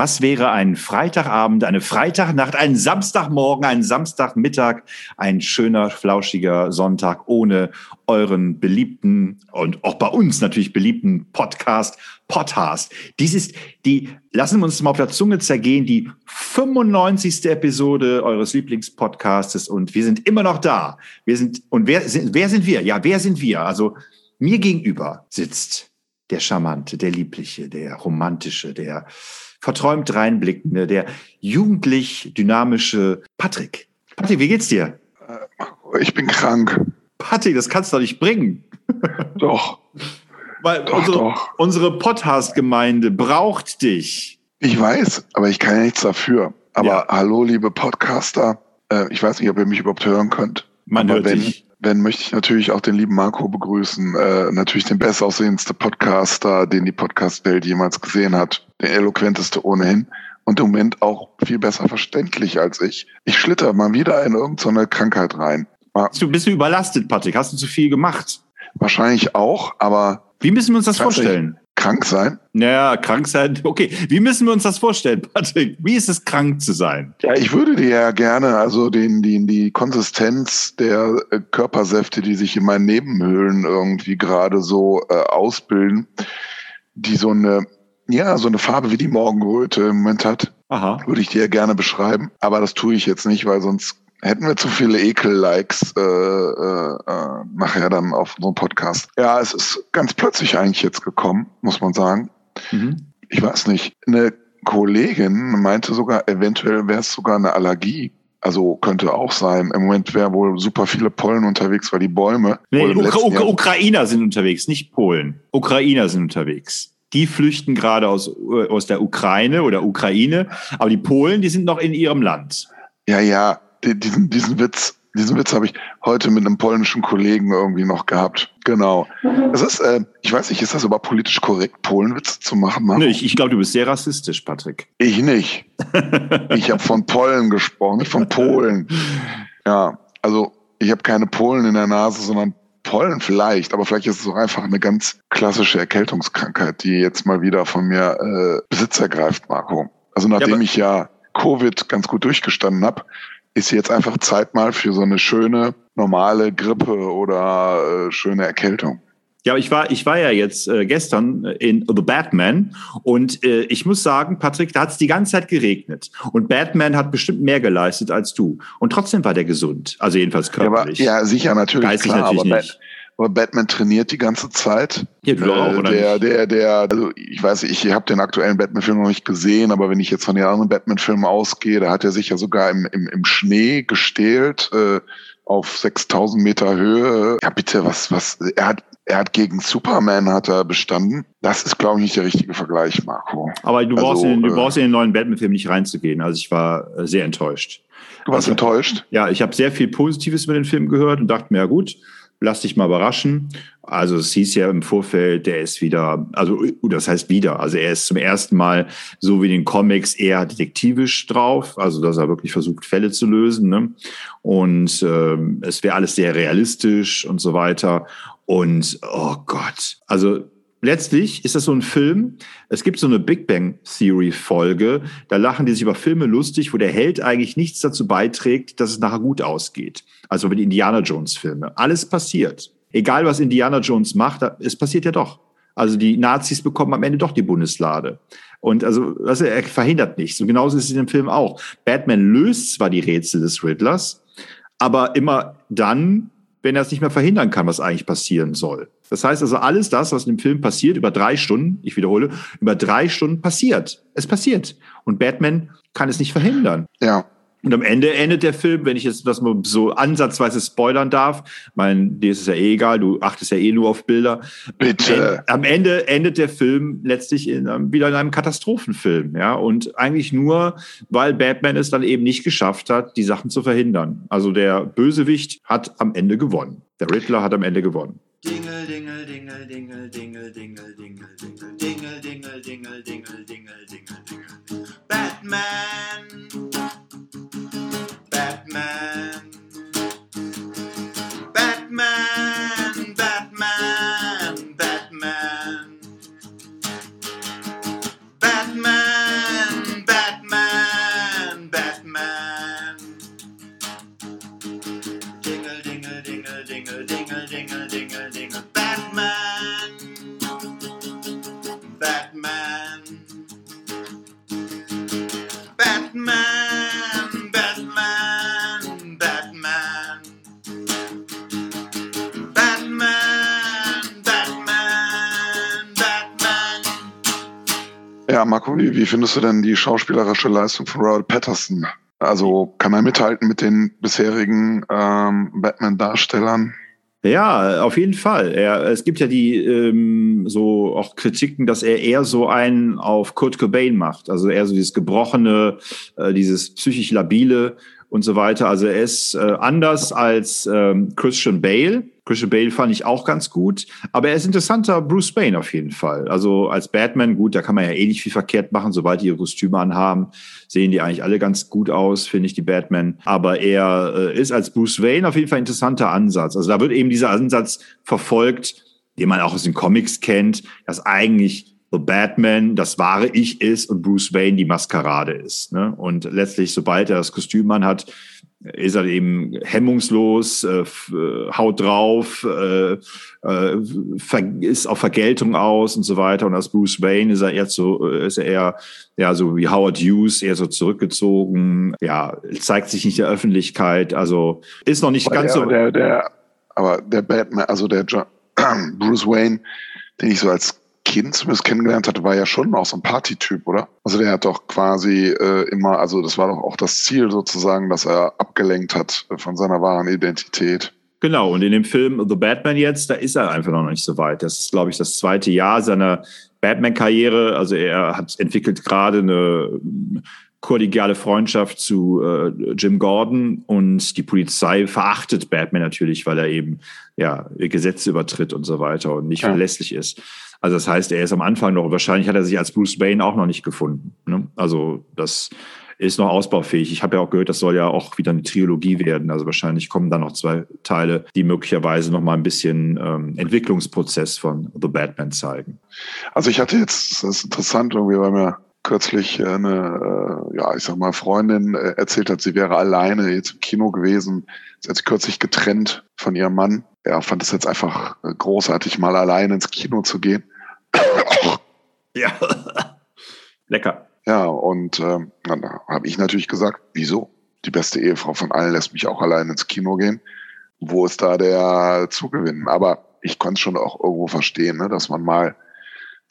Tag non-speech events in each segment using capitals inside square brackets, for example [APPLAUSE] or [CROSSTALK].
Was wäre ein Freitagabend, eine Freitagnacht, ein Samstagmorgen, ein Samstagmittag, ein schöner, flauschiger Sonntag ohne euren beliebten und auch bei uns natürlich beliebten Podcast, Podcast. Dies ist die, lassen wir uns mal auf der Zunge zergehen, die 95. Episode eures Lieblingspodcastes und wir sind immer noch da. Wir sind, und wer sind, wer sind wir? Ja, wer sind wir? Also mir gegenüber sitzt der charmante, der liebliche, der romantische, der verträumt reinblickende, der jugendlich dynamische Patrick. Patrick, wie geht's dir? Äh, ich bin krank. Patrick, das kannst du doch nicht bringen. [LAUGHS] Doch. Weil doch, unsere, doch. unsere Podcast-Gemeinde braucht dich. Ich weiß, aber ich kann ja nichts dafür. Aber ja. hallo, liebe Podcaster. Äh, ich weiß nicht, ob ihr mich überhaupt hören könnt. Man aber hört wenn, dich wenn möchte ich natürlich auch den lieben Marco begrüßen. Äh, natürlich den bestaussehendste Podcaster, den die Podcast-Welt jemals gesehen hat. Der eloquenteste ohnehin. Und im Moment auch viel besser verständlich als ich. Ich schlitter mal wieder in irgendeine Krankheit rein. Du bist du überlastet, Patrick? Hast du zu viel gemacht? Wahrscheinlich auch, aber. Wie müssen wir uns das vorstellen? Krank sein? Naja, krank sein. [LAUGHS] Okay, wie müssen wir uns das vorstellen, Patrick? Wie ist es, krank zu sein? Ja, ich würde dir ja gerne also den, die, die Konsistenz der äh, Körpersäfte, die sich in meinen Nebenhöhlen irgendwie gerade so äh, ausbilden, die so eine, ja, so eine Farbe wie die Morgenröte im Moment hat, Aha. würde ich dir gerne beschreiben. Aber das tue ich jetzt nicht, weil sonst hätten wir zu viele Ekel-Likes äh, äh, äh, nachher dann auf unserem Podcast. Ja, es ist ganz plötzlich eigentlich jetzt gekommen, muss man sagen. Mhm. Ich weiß nicht. Eine Kollegin meinte sogar, eventuell wäre es sogar eine Allergie. Also könnte auch sein. Im Moment wäre wohl super viele Pollen unterwegs, weil die Bäume. Nee, Ukra Ukra Ukrainer sind unterwegs, nicht Polen. Ukrainer sind unterwegs. Die flüchten gerade aus, aus der Ukraine oder Ukraine, aber die Polen, die sind noch in ihrem Land. Ja, ja, diesen, diesen Witz, diesen Witz habe ich heute mit einem polnischen Kollegen irgendwie noch gehabt. Genau. Das ist, äh, ich weiß nicht, ist das aber politisch korrekt, Polenwitze zu machen? Nee, ich, ich glaube, du bist sehr rassistisch, Patrick. Ich nicht. [LAUGHS] ich habe von Pollen gesprochen, nicht von Polen. Ja, also ich habe keine Polen in der Nase, sondern Pollen vielleicht, aber vielleicht ist es auch einfach eine ganz klassische Erkältungskrankheit, die jetzt mal wieder von mir äh, Besitz ergreift, Marco. Also nachdem ja, ich ja Covid ganz gut durchgestanden habe, ist jetzt einfach Zeit mal für so eine schöne, normale Grippe oder äh, schöne Erkältung. Ja, ich war, ich war ja jetzt äh, gestern in The Batman und äh, ich muss sagen, Patrick, da hat es die ganze Zeit geregnet und Batman hat bestimmt mehr geleistet als du und trotzdem war der gesund, also jedenfalls körperlich. Ja, aber, ja sicher natürlich, Geistig klar, natürlich aber, nicht. Aber Batman trainiert die ganze Zeit. Ja, du auch, oder der, der, der, also ich weiß, ich habe den aktuellen Batman-Film noch nicht gesehen, aber wenn ich jetzt von den anderen Batman-Filmen ausgehe, da hat er sich ja sogar im, im, im Schnee gestählt. Äh, auf 6000 Meter Höhe. Ja, bitte, was, was, er hat, er hat gegen Superman hat er bestanden. Das ist, glaube ich, nicht der richtige Vergleich, Marco. Aber du, also, brauchst, in, du äh, brauchst in den neuen Batman-Film nicht reinzugehen. Also ich war äh, sehr enttäuscht. Du warst also, enttäuscht? Ja, ich habe sehr viel Positives über den Film gehört und dachte mir, ja gut, lass dich mal überraschen. Also es hieß ja im Vorfeld, der ist wieder, also das heißt wieder, also er ist zum ersten Mal so wie den Comics eher detektivisch drauf, also dass er wirklich versucht, Fälle zu lösen. Ne? Und ähm, es wäre alles sehr realistisch und so weiter. Und oh Gott, also letztlich ist das so ein Film. Es gibt so eine Big Bang Theory Folge. Da lachen die sich über Filme lustig, wo der Held eigentlich nichts dazu beiträgt, dass es nachher gut ausgeht. Also über die Indiana Jones Filme. Alles passiert. Egal was Indiana Jones macht, es passiert ja doch. Also die Nazis bekommen am Ende doch die Bundeslade. Und also, also er verhindert nichts. Und genauso ist es in dem Film auch. Batman löst zwar die Rätsel des Riddlers, aber immer dann, wenn er es nicht mehr verhindern kann, was eigentlich passieren soll. Das heißt also, alles das, was in dem Film passiert, über drei Stunden, ich wiederhole, über drei Stunden passiert. Es passiert. Und Batman kann es nicht verhindern. Ja. Und am Ende endet der Film, wenn ich jetzt das mal so ansatzweise spoilern darf, mein, dir ist es ja eh egal, du achtest ja eh nur auf Bilder. Bitte. Am Ende endet der Film letztlich in einem, wieder in einem Katastrophenfilm, ja. Und eigentlich nur, weil Batman es dann eben nicht geschafft hat, die Sachen zu verhindern. Also der Bösewicht hat am Ende gewonnen. Der Riddler hat am Ende gewonnen. Dingle, dingle, dingle, dingle, dingle, dingle, dingle, dingle, dingle, dingle, dingle, dingle, dingle, dingle, dingle. Batman. Batman. Wie, wie findest du denn die schauspielerische Leistung von Robert Patterson? Also kann er mithalten mit den bisherigen ähm, Batman-Darstellern? Ja, auf jeden Fall. Er, es gibt ja die ähm, so auch Kritiken, dass er eher so einen auf Kurt Cobain macht. Also eher so dieses gebrochene, äh, dieses psychisch labile und so weiter. Also er ist äh, anders als ähm, Christian Bale. Christian Bale fand ich auch ganz gut, aber er ist interessanter Bruce Wayne auf jeden Fall. Also als Batman, gut, da kann man ja eh nicht viel verkehrt machen. Sobald die ihre Kostüme anhaben, sehen die eigentlich alle ganz gut aus, finde ich, die Batman. Aber er äh, ist als Bruce Wayne auf jeden Fall ein interessanter Ansatz. Also da wird eben dieser Ansatz verfolgt, den man auch aus den Comics kennt, dass eigentlich The Batman das wahre Ich ist und Bruce Wayne die Maskerade ist. Ne? Und letztlich, sobald er das Kostüm anhat, ist er eben hemmungslos, äh, äh haut drauf, äh, äh, ist auf Vergeltung aus und so weiter. Und als Bruce Wayne ist er eher so, äh, ist er eher, ja, so wie Howard Hughes, eher so zurückgezogen, ja, zeigt sich nicht der Öffentlichkeit, also ist noch nicht aber ganz der, so. Der, der, aber der Batman, also der John, [CLEARS THROAT] Bruce Wayne, den ich so als Kind zumindest kennengelernt hatte, war ja schon auch so ein Partytyp, oder? Also der hat doch quasi äh, immer, also das war doch auch das Ziel sozusagen, dass er abgelenkt hat von seiner wahren Identität. Genau, und in dem Film The Batman jetzt, da ist er einfach noch nicht so weit. Das ist, glaube ich, das zweite Jahr seiner Batman-Karriere. Also er hat entwickelt gerade eine kollegiale Freundschaft zu äh, Jim Gordon und die Polizei verachtet Batman natürlich, weil er eben ja Gesetze übertritt und so weiter und nicht ja. verlässlich ist. Also das heißt, er ist am Anfang noch, wahrscheinlich hat er sich als Bruce Wayne auch noch nicht gefunden. Ne? Also das ist noch ausbaufähig. Ich habe ja auch gehört, das soll ja auch wieder eine Trilogie werden. Also wahrscheinlich kommen da noch zwei Teile, die möglicherweise noch mal ein bisschen ähm, Entwicklungsprozess von The Batman zeigen. Also ich hatte jetzt, das ist interessant, irgendwie, weil mir kürzlich eine, äh, ja, ich sag mal, Freundin äh, erzählt hat, sie wäre alleine jetzt im Kino gewesen. Sie hat sich kürzlich getrennt von ihrem Mann. Ja, fand es jetzt einfach äh, großartig, mal alleine ins Kino zu gehen. [COUGHS] ja, [COUGHS] lecker. Ja, und ähm, dann habe ich natürlich gesagt, wieso? Die beste Ehefrau von allen lässt mich auch allein ins Kino gehen. Wo ist da der Zugewinn? Aber ich konnte es schon auch irgendwo verstehen, ne, dass man mal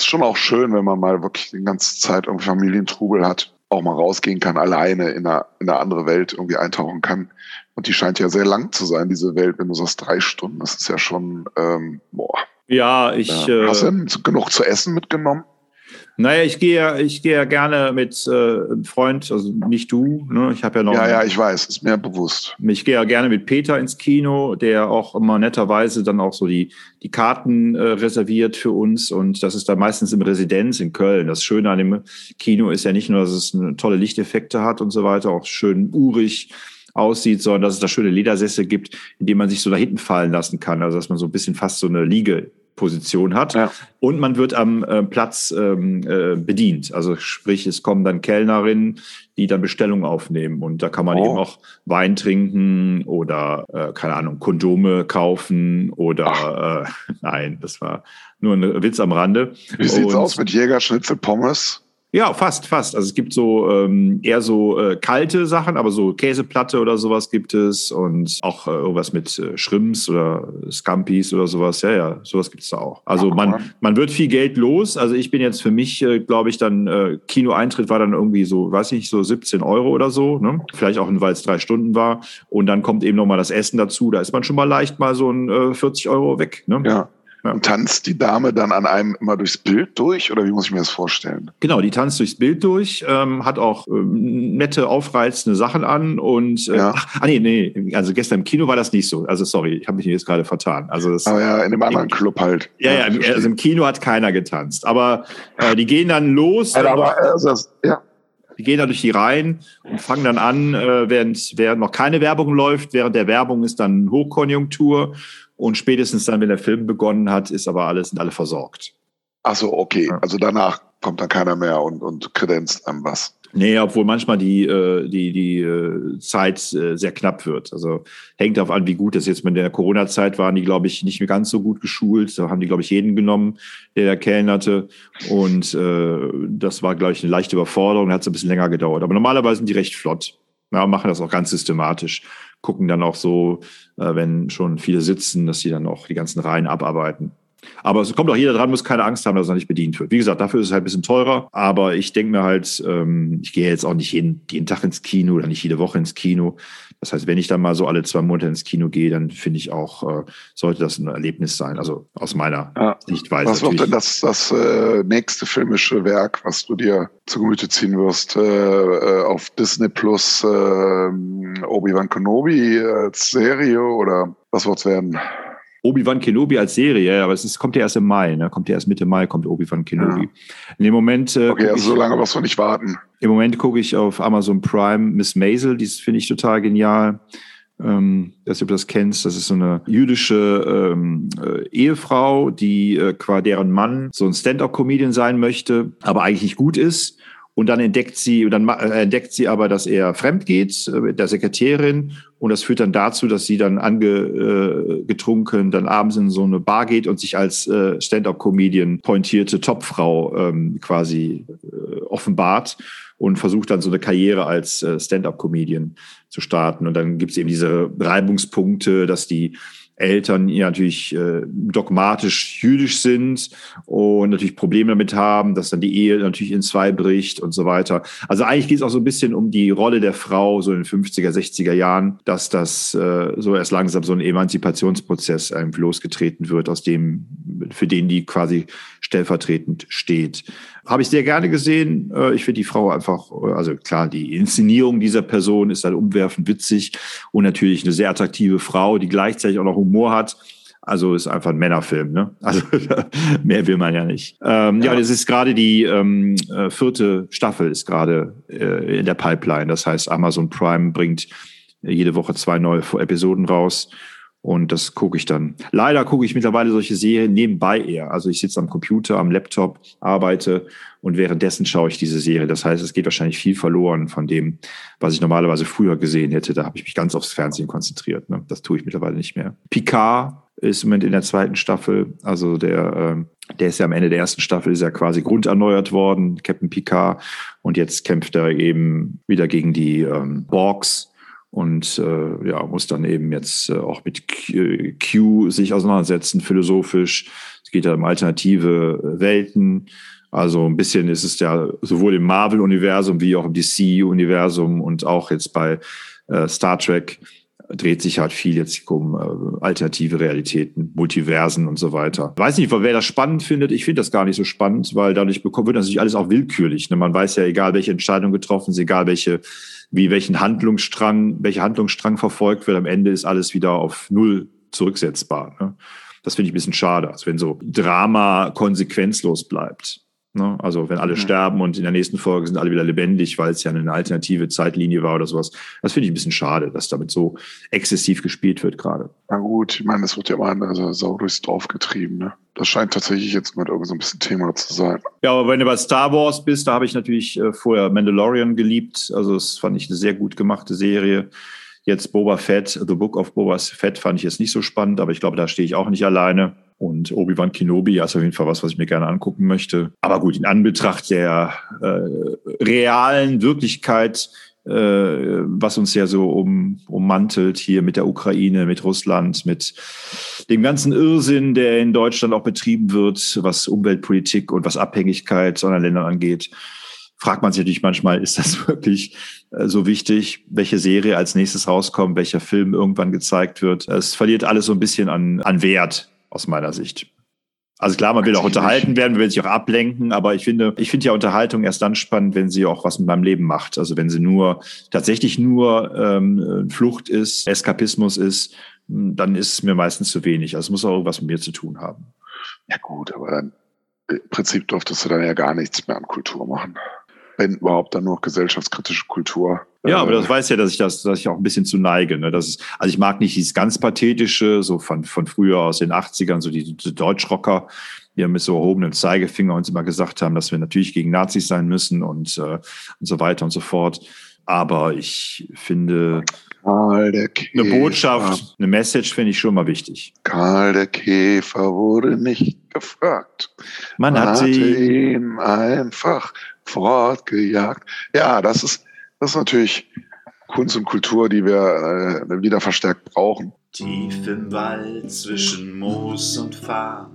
schon auch schön, wenn man mal wirklich die ganze Zeit irgendwie Familientrubel hat, auch mal rausgehen kann, alleine in eine, in eine andere Welt irgendwie eintauchen kann. Und die scheint ja sehr lang zu sein, diese Welt, wenn du sagst drei Stunden. Das ist ja schon, ähm, boah. Ja, ich. Ja. Hast du denn genug zu essen mitgenommen? Naja, ich gehe, ich gehe ja gerne mit äh, einem Freund, also nicht du, ne? Ich habe ja noch. Ja, ja, ich weiß, ist mir bewusst. Ich gehe ja gerne mit Peter ins Kino, der auch immer netterweise dann auch so die, die Karten äh, reserviert für uns. Und das ist dann meistens im Residenz in Köln. Das Schöne an dem Kino ist ja nicht nur, dass es eine tolle Lichteffekte hat und so weiter, auch schön urig aussieht, sondern dass es da schöne Ledersessel gibt, in denen man sich so da hinten fallen lassen kann. Also dass man so ein bisschen fast so eine Liege Position hat. Ja. Und man wird am äh, Platz ähm, äh, bedient. Also sprich, es kommen dann Kellnerinnen, die dann Bestellungen aufnehmen. Und da kann man oh. eben auch Wein trinken oder, äh, keine Ahnung, Kondome kaufen oder äh, [LAUGHS] nein, das war nur ein Witz am Rande. Wie sieht's aus mit Jägerschnitzel Pommes? Ja, fast, fast. Also es gibt so ähm, eher so äh, kalte Sachen, aber so Käseplatte oder sowas gibt es und auch äh, irgendwas mit äh, Shrimps oder Scampis oder sowas. Ja, ja, sowas gibt es da auch. Also man, man wird viel Geld los. Also ich bin jetzt für mich, äh, glaube ich, dann äh, Kinoeintritt war dann irgendwie so, weiß nicht, so 17 Euro oder so. Ne? Vielleicht auch, weil es drei Stunden war. Und dann kommt eben nochmal das Essen dazu. Da ist man schon mal leicht mal so ein äh, 40 Euro weg. Ne? Ja. Ja. Und tanzt die Dame dann an einem immer durchs Bild durch oder wie muss ich mir das vorstellen? Genau, die tanzt durchs Bild durch, ähm, hat auch ähm, nette, aufreizende Sachen an und äh, ja. ach, ah, nee, nee, also gestern im Kino war das nicht so. Also sorry, ich habe mich jetzt gerade vertan. Also das, aber ja, in einem anderen Club halt. Ja, ja, ja also im Kino hat keiner getanzt. Aber äh, die gehen dann los. Ja, aber, also das, ja. Die gehen da durch die Reihen und fangen dann an, äh, während, während noch keine Werbung läuft. Während der Werbung ist dann Hochkonjunktur und spätestens dann, wenn der Film begonnen hat, ist aber alles, sind alle versorgt. Ach so, okay. Ja. Also danach kommt dann keiner mehr und, und kredenzt einem was. Nee, obwohl manchmal die, äh, die, die äh, Zeit äh, sehr knapp wird. Also hängt darauf an, wie gut das jetzt mit der Corona-Zeit waren, die, glaube ich, nicht mehr ganz so gut geschult. Da haben die, glaube ich, jeden genommen, der da kellnerte. Und äh, das war, glaube ich, eine leichte Überforderung, hat es ein bisschen länger gedauert. Aber normalerweise sind die recht flott. Ja, machen das auch ganz systematisch gucken dann auch so, äh, wenn schon viele sitzen, dass sie dann auch die ganzen Reihen abarbeiten. Aber es kommt auch jeder dran, muss keine Angst haben, dass er nicht bedient wird. Wie gesagt, dafür ist es halt ein bisschen teurer. Aber ich denke mir halt, ähm, ich gehe jetzt auch nicht jeden, jeden Tag ins Kino oder nicht jede Woche ins Kino. Das heißt, wenn ich dann mal so alle zwei Monate ins Kino gehe, dann finde ich auch, äh, sollte das ein Erlebnis sein. Also aus meiner ja. Sichtweise. Was wird denn das, das äh, nächste filmische Werk, was du dir zu Gemüte ziehen wirst? Äh, äh auf Disney Plus äh, Obi-Wan Kenobi als Serie oder was wird's werden? Obi-Wan Kenobi als Serie, ja, aber es ist, kommt ja erst im Mai, ne? Kommt ja erst Mitte Mai, kommt Obi-Wan Kenobi. Ja. In dem Moment. Äh, okay, also so lange musst du nicht warten. Im Moment gucke ich auf Amazon Prime Miss Maisel, die finde ich total genial. Ähm, dass du das kennst, das ist so eine jüdische ähm, äh, Ehefrau, die äh, qua deren Mann so ein Stand-up-Comedian sein möchte, aber eigentlich nicht gut ist und dann entdeckt sie, dann äh, entdeckt sie aber, dass er fremd geht äh, mit der Sekretärin. Und das führt dann dazu, dass sie dann angetrunken äh, dann abends in so eine Bar geht und sich als äh, Stand-up-Comedian pointierte Topfrau ähm, quasi äh, offenbart und versucht dann so eine Karriere als äh, Stand-up-Comedian zu starten. Und dann gibt es eben diese Reibungspunkte, dass die Eltern ja natürlich äh, dogmatisch jüdisch sind und natürlich Probleme damit haben, dass dann die Ehe natürlich in zwei bricht und so weiter. Also eigentlich geht es auch so ein bisschen um die Rolle der Frau so in den 50er, 60er Jahren, dass das äh, so erst langsam so ein Emanzipationsprozess ähm, losgetreten wird, aus dem, für den die quasi stellvertretend steht. Habe ich sehr gerne gesehen. Äh, ich finde die Frau einfach, äh, also klar, die Inszenierung dieser Person ist halt umwerfend witzig und natürlich eine sehr attraktive Frau, die gleichzeitig auch noch Humor hat. Also ist einfach ein Männerfilm, ne? [LAUGHS] Also mehr will man ja nicht. Ähm, ja, ja das ist gerade die ähm, äh, vierte Staffel ist gerade äh, in der Pipeline. Das heißt, Amazon Prime bringt jede Woche zwei neue Episoden raus. Und das gucke ich dann. Leider gucke ich mittlerweile solche Serien nebenbei eher. Also ich sitze am Computer, am Laptop, arbeite und währenddessen schaue ich diese Serie. Das heißt, es geht wahrscheinlich viel verloren von dem, was ich normalerweise früher gesehen hätte. Da habe ich mich ganz aufs Fernsehen konzentriert. Ne? Das tue ich mittlerweile nicht mehr. Picard ist im Moment in der zweiten Staffel. Also der, äh, der ist ja am Ende der ersten Staffel, ist ja quasi grunderneuert worden, Captain Picard. Und jetzt kämpft er eben wieder gegen die ähm, Borgs und äh, ja, muss dann eben jetzt äh, auch mit Q, sich auseinandersetzen, philosophisch. Es geht ja um alternative äh, Welten. Also ein bisschen ist es ja sowohl im Marvel-Universum wie auch im DC-Universum und auch jetzt bei äh, Star Trek dreht sich halt viel jetzt um äh, alternative Realitäten, Multiversen und so weiter. Weiß nicht, wer das spannend findet. Ich finde das gar nicht so spannend, weil dadurch bekommt, wird natürlich alles auch willkürlich. Ne? Man weiß ja, egal welche Entscheidung getroffen ist, egal welche wie welchen Handlungsstrang, welcher Handlungsstrang verfolgt wird. Am Ende ist alles wieder auf Null zurücksetzbar. Ne? Das finde ich ein bisschen schade, als wenn so Drama konsequenzlos bleibt. Ne? Also wenn alle mhm. sterben und in der nächsten Folge sind alle wieder lebendig, weil es ja eine alternative Zeitlinie war oder sowas. Das finde ich ein bisschen schade, dass damit so exzessiv gespielt wird gerade. Na gut, ich meine, es wird ja immer eine Sau durchs Dorf getrieben. Ne? Das scheint tatsächlich jetzt mal irgendwie so ein bisschen Thema zu sein. Ja, aber wenn du bei Star Wars bist, da habe ich natürlich äh, vorher Mandalorian geliebt. Also das fand ich eine sehr gut gemachte Serie. Jetzt Boba Fett, The Book of Boba Fett fand ich jetzt nicht so spannend, aber ich glaube, da stehe ich auch nicht alleine. Und Obi-Wan Kenobi ist auf jeden Fall was, was ich mir gerne angucken möchte. Aber gut, in Anbetracht der äh, realen Wirklichkeit, äh, was uns ja so um, ummantelt hier mit der Ukraine, mit Russland, mit dem ganzen Irrsinn, der in Deutschland auch betrieben wird, was Umweltpolitik und was Abhängigkeit anderen Ländern angeht, fragt man sich natürlich manchmal, ist das [LAUGHS] wirklich äh, so wichtig, welche Serie als nächstes rauskommt, welcher Film irgendwann gezeigt wird. Es verliert alles so ein bisschen an, an Wert aus meiner Sicht. Also klar, man will auch unterhalten werden, man will sich auch ablenken, aber ich finde, ich finde ja Unterhaltung erst dann spannend, wenn sie auch was mit meinem Leben macht. Also wenn sie nur tatsächlich nur ähm, Flucht ist, Eskapismus ist, dann ist es mir meistens zu wenig. Also es muss auch irgendwas mit mir zu tun haben. Ja gut, aber dann im Prinzip durftest du dann ja gar nichts mehr an Kultur machen wenn überhaupt dann nur gesellschaftskritische Kultur. Ja, aber das äh, weiß ja, dass ich das, dass ich auch ein bisschen zu neige. Ne? Das ist, also ich mag nicht dieses ganz pathetische, so von, von früher aus den 80ern, so die, die Deutschrocker, die mit so erhobenem Zeigefinger uns immer gesagt haben, dass wir natürlich gegen Nazis sein müssen und, äh, und so weiter und so fort. Aber ich finde, Karl der Käfer. eine Botschaft, eine Message finde ich schon mal wichtig. Karl der Käfer wurde nicht gefragt. Man, hat ihn einfach fortgejagt. Ja, das ist, das ist natürlich Kunst und Kultur, die wir äh, wieder verstärkt brauchen. Tief im Wald zwischen Moos und Farn,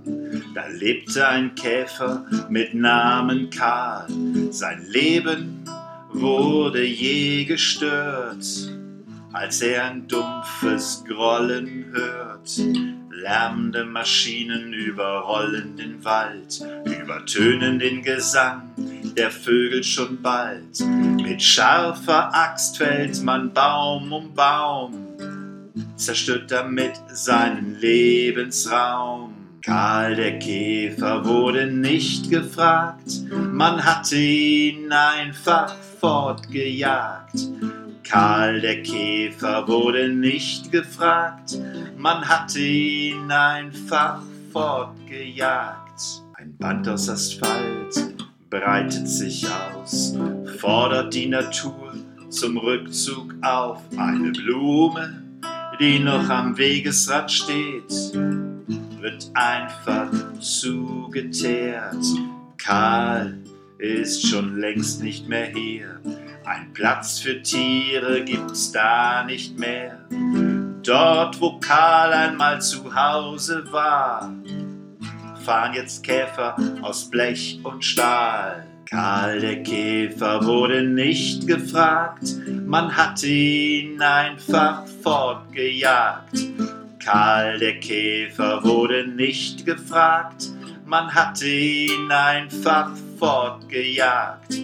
da lebte ein Käfer mit Namen Karl. Sein Leben wurde je gestört, als er ein dumpfes Grollen hört. Lärmende Maschinen überrollen den Wald, übertönen den Gesang der Vögel schon bald. Mit scharfer Axt fällt man Baum um Baum zerstört damit seinen Lebensraum. Karl der Käfer wurde nicht gefragt, man hatte ihn einfach fortgejagt. Karl der Käfer wurde nicht gefragt, man hatte ihn einfach fortgejagt. Ein Band aus Asphalt breitet sich aus, fordert die Natur zum Rückzug auf. Eine Blume die noch am Wegesrand steht, wird einfach zugeteert. Karl ist schon längst nicht mehr hier. Ein Platz für Tiere gibt's da nicht mehr. Dort, wo Karl einmal zu Hause war, fahren jetzt Käfer aus Blech und Stahl. Karl der Käfer wurde nicht gefragt, man hat ihn einfach fortgejagt. Karl der Käfer wurde nicht gefragt, man hat ihn einfach fortgejagt.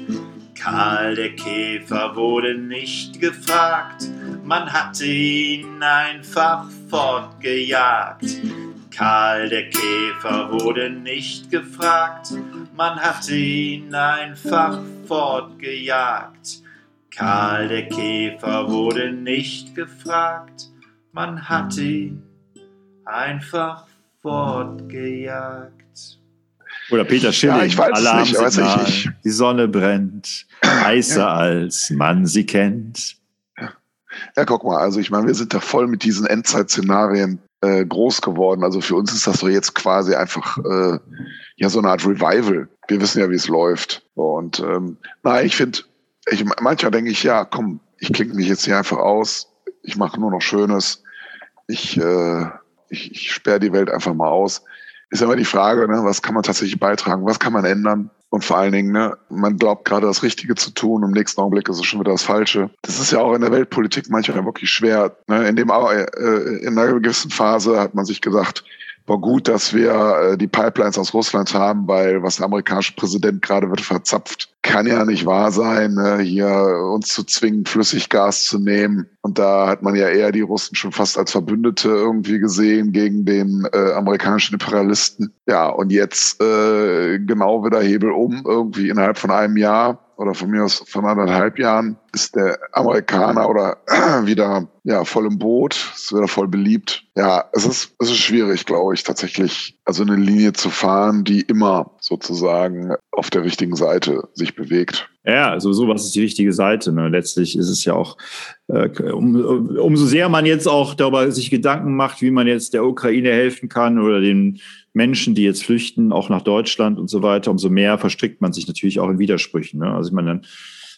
Karl der Käfer wurde nicht gefragt, man hat ihn einfach fortgejagt. Karl der Käfer wurde nicht gefragt, man hat ihn einfach fortgejagt. Karl der Käfer wurde nicht gefragt, man hat ihn einfach fortgejagt. Oder Peter Schilling, ja, ich weiß Alarm nicht, weiß ich nicht. die Sonne brennt, heißer ja. als man sie kennt. Ja, guck mal, also ich meine, wir sind da voll mit diesen Endzeit-Szenarien äh, groß geworden. Also für uns ist das so jetzt quasi einfach äh, ja so eine Art Revival. Wir wissen ja, wie es läuft. Und ähm, na, ich finde, ich, manchmal denke ich, ja, komm, ich klinge mich jetzt hier einfach aus. Ich mache nur noch Schönes. Ich, äh, ich, ich sperre die Welt einfach mal aus. Ist immer die Frage, ne, was kann man tatsächlich beitragen? Was kann man ändern? Und vor allen Dingen, ne, man glaubt gerade das Richtige zu tun, im nächsten Augenblick ist es schon wieder das Falsche. Das ist ja auch in der Weltpolitik manchmal wirklich schwer. Ne? In, dem, äh, in einer gewissen Phase hat man sich gesagt, war gut, dass wir äh, die Pipelines aus Russland haben, weil was der amerikanische Präsident gerade wird verzapft, kann ja nicht wahr sein, ne? hier uns zu zwingen, Flüssiggas zu nehmen. Und da hat man ja eher die Russen schon fast als Verbündete irgendwie gesehen gegen den äh, amerikanischen Imperialisten. Ja, und jetzt äh, genau wieder Hebel um, irgendwie innerhalb von einem Jahr oder von mir aus von anderthalb Jahren ist der Amerikaner oder [CLEARS THROAT] wieder ja voll im Boot, ist wieder voll beliebt. Ja, es ist es ist schwierig, glaube ich, tatsächlich also eine Linie zu fahren, die immer sozusagen auf der richtigen Seite sich bewegt. Ja, also so was ist die richtige Seite. Ne? Letztlich ist es ja auch, äh, um, umso sehr man jetzt auch darüber sich Gedanken macht, wie man jetzt der Ukraine helfen kann oder den Menschen, die jetzt flüchten, auch nach Deutschland und so weiter, umso mehr verstrickt man sich natürlich auch in Widersprüchen. Ne? Also ich meine, dann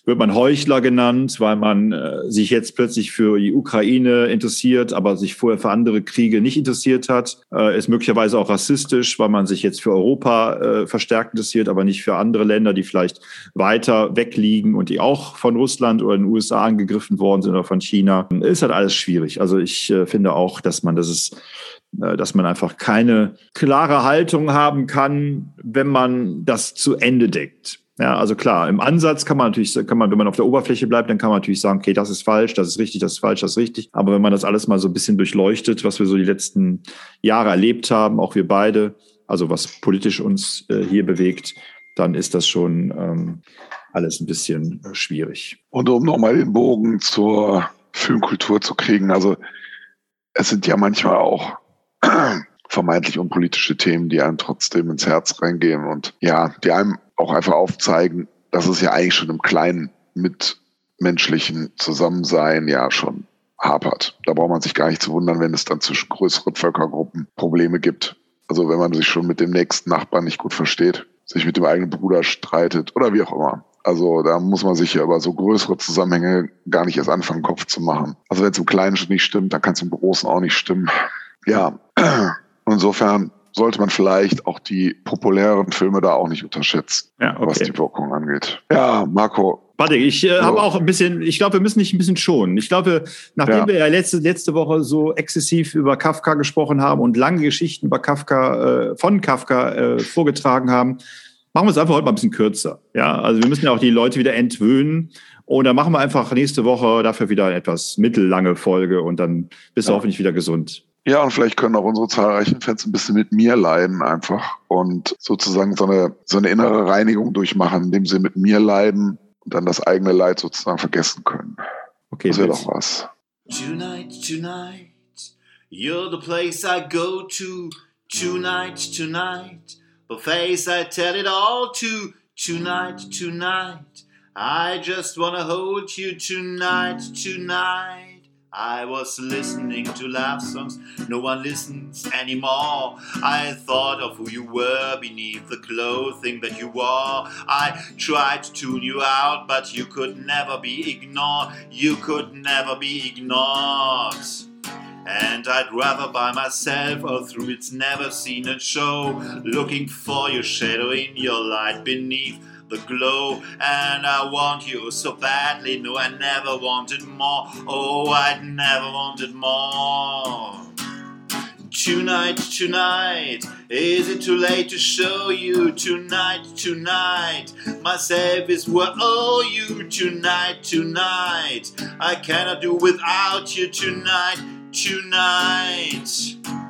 wird man Heuchler genannt, weil man äh, sich jetzt plötzlich für die Ukraine interessiert, aber sich vorher für andere Kriege nicht interessiert hat. Äh, ist möglicherweise auch rassistisch, weil man sich jetzt für Europa äh, verstärkt interessiert, aber nicht für andere Länder, die vielleicht weiter wegliegen und die auch von Russland oder den USA angegriffen worden sind oder von China. Ist halt alles schwierig. Also ich äh, finde auch, dass man das ist dass man einfach keine klare Haltung haben kann, wenn man das zu Ende deckt. Ja, also klar, im Ansatz kann man natürlich, kann man, wenn man auf der Oberfläche bleibt, dann kann man natürlich sagen, okay, das ist falsch, das ist richtig, das ist falsch, das ist richtig. Aber wenn man das alles mal so ein bisschen durchleuchtet, was wir so die letzten Jahre erlebt haben, auch wir beide, also was politisch uns äh, hier bewegt, dann ist das schon ähm, alles ein bisschen äh, schwierig. Und um nochmal den Bogen zur Filmkultur zu kriegen, also es sind ja manchmal auch [CLEARS THROAT] vermeintlich unpolitische Themen, die einem trotzdem ins Herz reingehen und ja, die einem auch einfach aufzeigen, dass es ja eigentlich schon im kleinen mitmenschlichen Zusammensein ja schon hapert. Da braucht man sich gar nicht zu wundern, wenn es dann zwischen größeren Völkergruppen Probleme gibt. Also wenn man sich schon mit dem nächsten Nachbarn nicht gut versteht, sich mit dem eigenen Bruder streitet oder wie auch immer. Also da muss man sich ja über so größere Zusammenhänge gar nicht erst anfangen, Kopf zu machen. Also wenn es im Kleinen schon nicht stimmt, dann kann es im Großen auch nicht stimmen. Ja, [CLEARS THROAT] insofern sollte man vielleicht auch die populären Filme da auch nicht unterschätzen, ja, okay. was die Wirkung angeht. Ja, Marco. Warte, ich äh, habe auch ein bisschen, ich glaube, wir müssen nicht ein bisschen schonen. Ich glaube, nachdem ja. wir ja letzte, letzte Woche so exzessiv über Kafka gesprochen haben und lange Geschichten über Kafka, äh, von Kafka äh, vorgetragen haben, machen wir es einfach heute mal ein bisschen kürzer. Ja, also wir müssen ja auch die Leute wieder entwöhnen. Und dann machen wir einfach nächste Woche dafür wieder eine etwas mittellange Folge und dann bist du hoffentlich wieder gesund. Ja, und vielleicht können auch unsere zahlreichen Fans ein bisschen mit mir leiden einfach und sozusagen so eine, so eine innere Reinigung durchmachen, indem sie mit mir leiden und dann das eigene Leid sozusagen vergessen können. Okay. Das wäre doch was. Tonight, tonight, you're the place I go to. Tonight, tonight, the face I tell it all to. Tonight, tonight, I just wanna hold you tonight, tonight. I was listening to love songs, no one listens anymore. I thought of who you were beneath the clothing that you wore. I tried to tune you out, but you could never be ignored. You could never be ignored. And I'd rather by myself or through its never seen a show, looking for your shadow in your light beneath the glow. And I want you so badly. No, I never wanted more. Oh, I'd never wanted more. Tonight, tonight, is it too late to show you? Tonight, tonight, my is what owe you. Tonight, tonight, I cannot do without you. Tonight, tonight.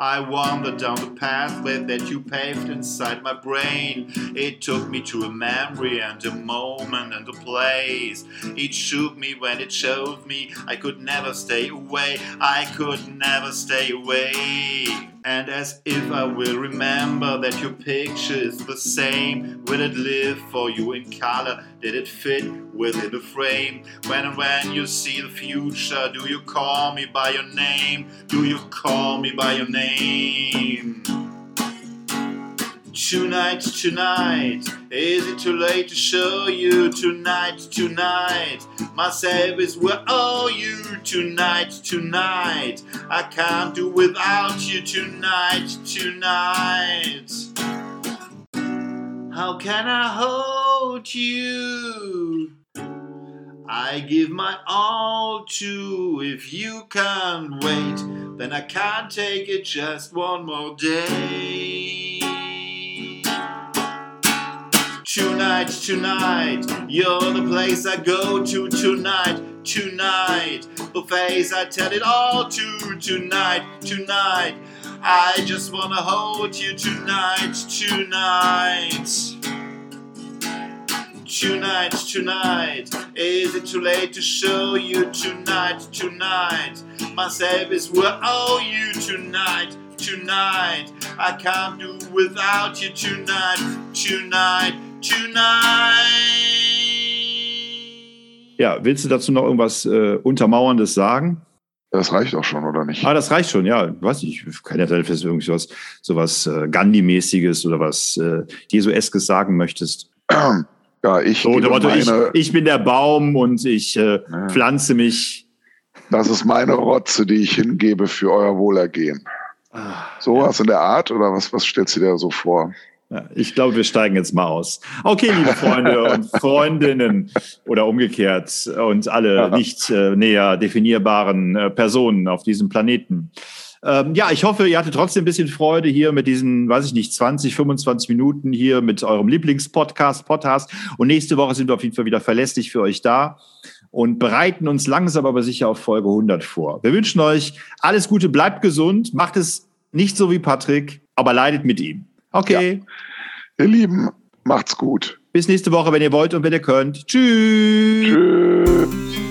I wandered down the pathway that you paved inside my brain. It took me to a memory and a moment and a place. It shook me when it showed me I could never stay away. I could never stay away. And as if I will remember that your picture is the same. Will it live for you in color? Did it fit within the frame? When and when you see the future, do you call me by your name? Do you call me by your name? Tonight, tonight, is it too late to show you? Tonight, tonight, myself is where are you? Tonight, tonight, I can't do without you. Tonight, tonight, how can I hold you? I give my all to. If you can't wait, then I can't take it just one more day. Tonight, tonight, you're the place I go to tonight, tonight. Face I tell it all to tonight, tonight. I just wanna hold you tonight, tonight. Tonight, tonight, is it too late to show you tonight, tonight? Myself is where owe you tonight, tonight. I can't do without you tonight, tonight. Ja, willst du dazu noch irgendwas äh, Untermauerndes sagen? Das reicht auch schon, oder nicht? Ah, das reicht schon, ja. Weiß ich, kann ja sein, dass du irgendwas, sowas äh, Gandhi-mäßiges oder was äh, Jesu-eskes sagen möchtest. [CLEARS THROAT] Ja, ich, so, meine, ich, ich, bin der Baum und ich äh, ja. pflanze mich. Das ist meine Rotze, die ich hingebe für euer Wohlergehen. Ah, so was ja. in der Art oder was, was stellst du dir so vor? Ja, ich glaube, wir steigen jetzt mal aus. Okay, liebe Freunde [LAUGHS] und Freundinnen oder umgekehrt und alle nicht äh, näher definierbaren äh, Personen auf diesem Planeten. Ähm, ja, ich hoffe, ihr hattet trotzdem ein bisschen Freude hier mit diesen, weiß ich nicht, 20, 25 Minuten hier mit eurem Lieblingspodcast, Podcast. Und nächste Woche sind wir auf jeden Fall wieder verlässlich für euch da und bereiten uns langsam aber sicher auf Folge 100 vor. Wir wünschen euch alles Gute, bleibt gesund, macht es nicht so wie Patrick, aber leidet mit ihm. Okay. Ja. Ihr Lieben, macht's gut. Bis nächste Woche, wenn ihr wollt und wenn ihr könnt. Tschüss. Tschüss.